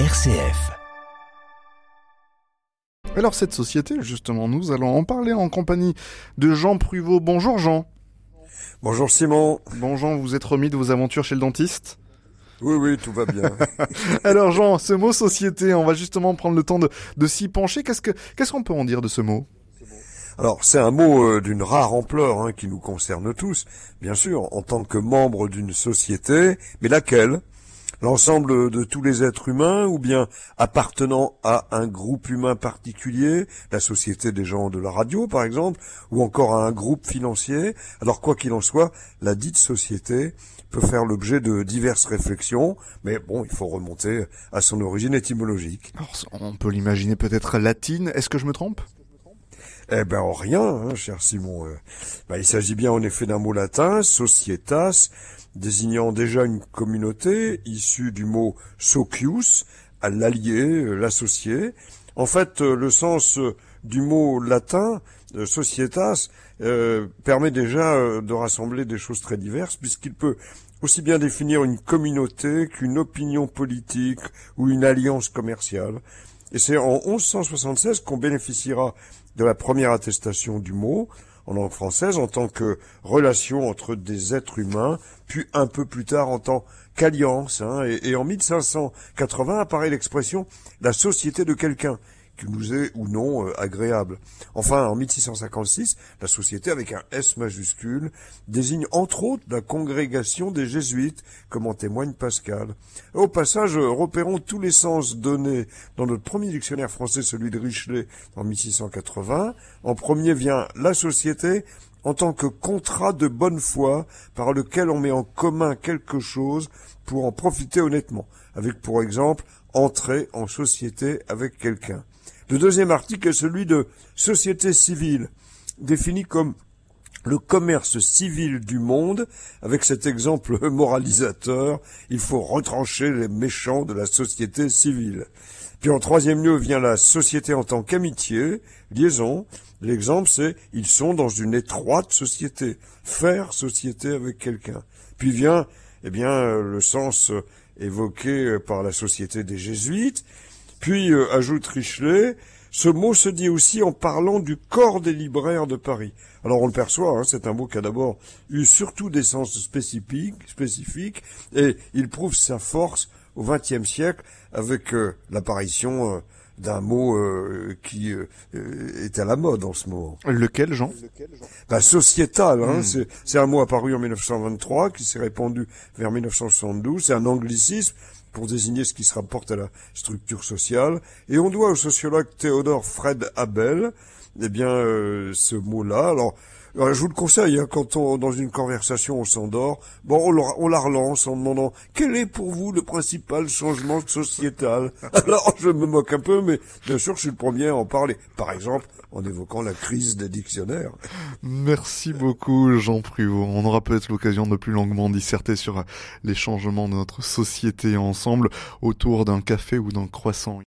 RCF. Alors cette société, justement, nous allons en parler en compagnie de Jean Pruvot. Bonjour Jean. Bonjour Simon. Bon Jean, vous êtes remis de vos aventures chez le dentiste Oui, oui, tout va bien. Alors Jean, ce mot société, on va justement prendre le temps de, de s'y pencher. Qu'est-ce que qu'est-ce qu'on peut en dire de ce mot? Alors, c'est un mot euh, d'une rare ampleur hein, qui nous concerne tous, bien sûr, en tant que membre d'une société, mais laquelle? L'ensemble de tous les êtres humains ou bien appartenant à un groupe humain particulier, la société des gens de la radio par exemple, ou encore à un groupe financier. Alors quoi qu'il en soit, la dite société peut faire l'objet de diverses réflexions, mais bon, il faut remonter à son origine étymologique. Alors, On peut l'imaginer peut-être latine. Est-ce que je me trompe? Eh ben en rien, hein, cher Simon. Euh, ben, il s'agit bien en effet d'un mot latin, societas, désignant déjà une communauté issue du mot socius, à l'allié, euh, l'associé. En fait, euh, le sens du mot latin, societas, permet déjà de rassembler des choses très diverses, puisqu'il peut aussi bien définir une communauté qu'une opinion politique ou une alliance commerciale. Et c'est en 1176 qu'on bénéficiera de la première attestation du mot, en langue française en tant que relation entre des êtres humains, puis un peu plus tard en tant qu'alliance. Hein, et, et en 1580 apparaît l'expression la société de quelqu'un, qui nous est ou non euh, agréable. Enfin, en 1656, la société avec un S majuscule désigne entre autres la congrégation des jésuites, comme en témoigne Pascal. Au passage, repérons tous les sens donnés dans notre premier dictionnaire français, celui de Richelet, en 1680. En premier vient la société en tant que contrat de bonne foi par lequel on met en commun quelque chose pour en profiter honnêtement, avec pour exemple entrer en société avec quelqu'un. Le deuxième article est celui de société civile, défini comme le commerce civil du monde, avec cet exemple moralisateur, il faut retrancher les méchants de la société civile. Puis en troisième lieu vient la société en tant qu'amitié, liaison. L'exemple c'est ils sont dans une étroite société, faire société avec quelqu'un. Puis vient, eh bien, le sens évoqué par la société des jésuites, puis, euh, ajoute Richelet, ce mot se dit aussi en parlant du corps des libraires de Paris. Alors on le perçoit, hein, c'est un mot qui a d'abord eu surtout des sens spécifiques, spécifiques et il prouve sa force au XXe siècle avec euh, l'apparition euh, d'un mot qui est à la mode en ce moment. Lequel, Jean? Bah, Sociétal, hein, hmm. c'est un mot apparu en 1923 qui s'est répandu vers 1972, c'est un anglicisme pour désigner ce qui se rapporte à la structure sociale. Et on doit au sociologue Théodore Fred Abel, eh bien, euh, ce mot-là. Alors, euh, je vous le conseille, hein, quand on, dans une conversation, on s'endort, bon, on, la relance en demandant quel est pour vous le principal changement sociétal? Alors, je me moque un peu, mais bien sûr, je suis le premier à en parler. Par exemple, en évoquant la crise des dictionnaires. Merci beaucoup, Jean Pruvot. On aura peut-être l'occasion de plus longuement disserter sur les changements de notre société ensemble autour d'un café ou d'un croissant.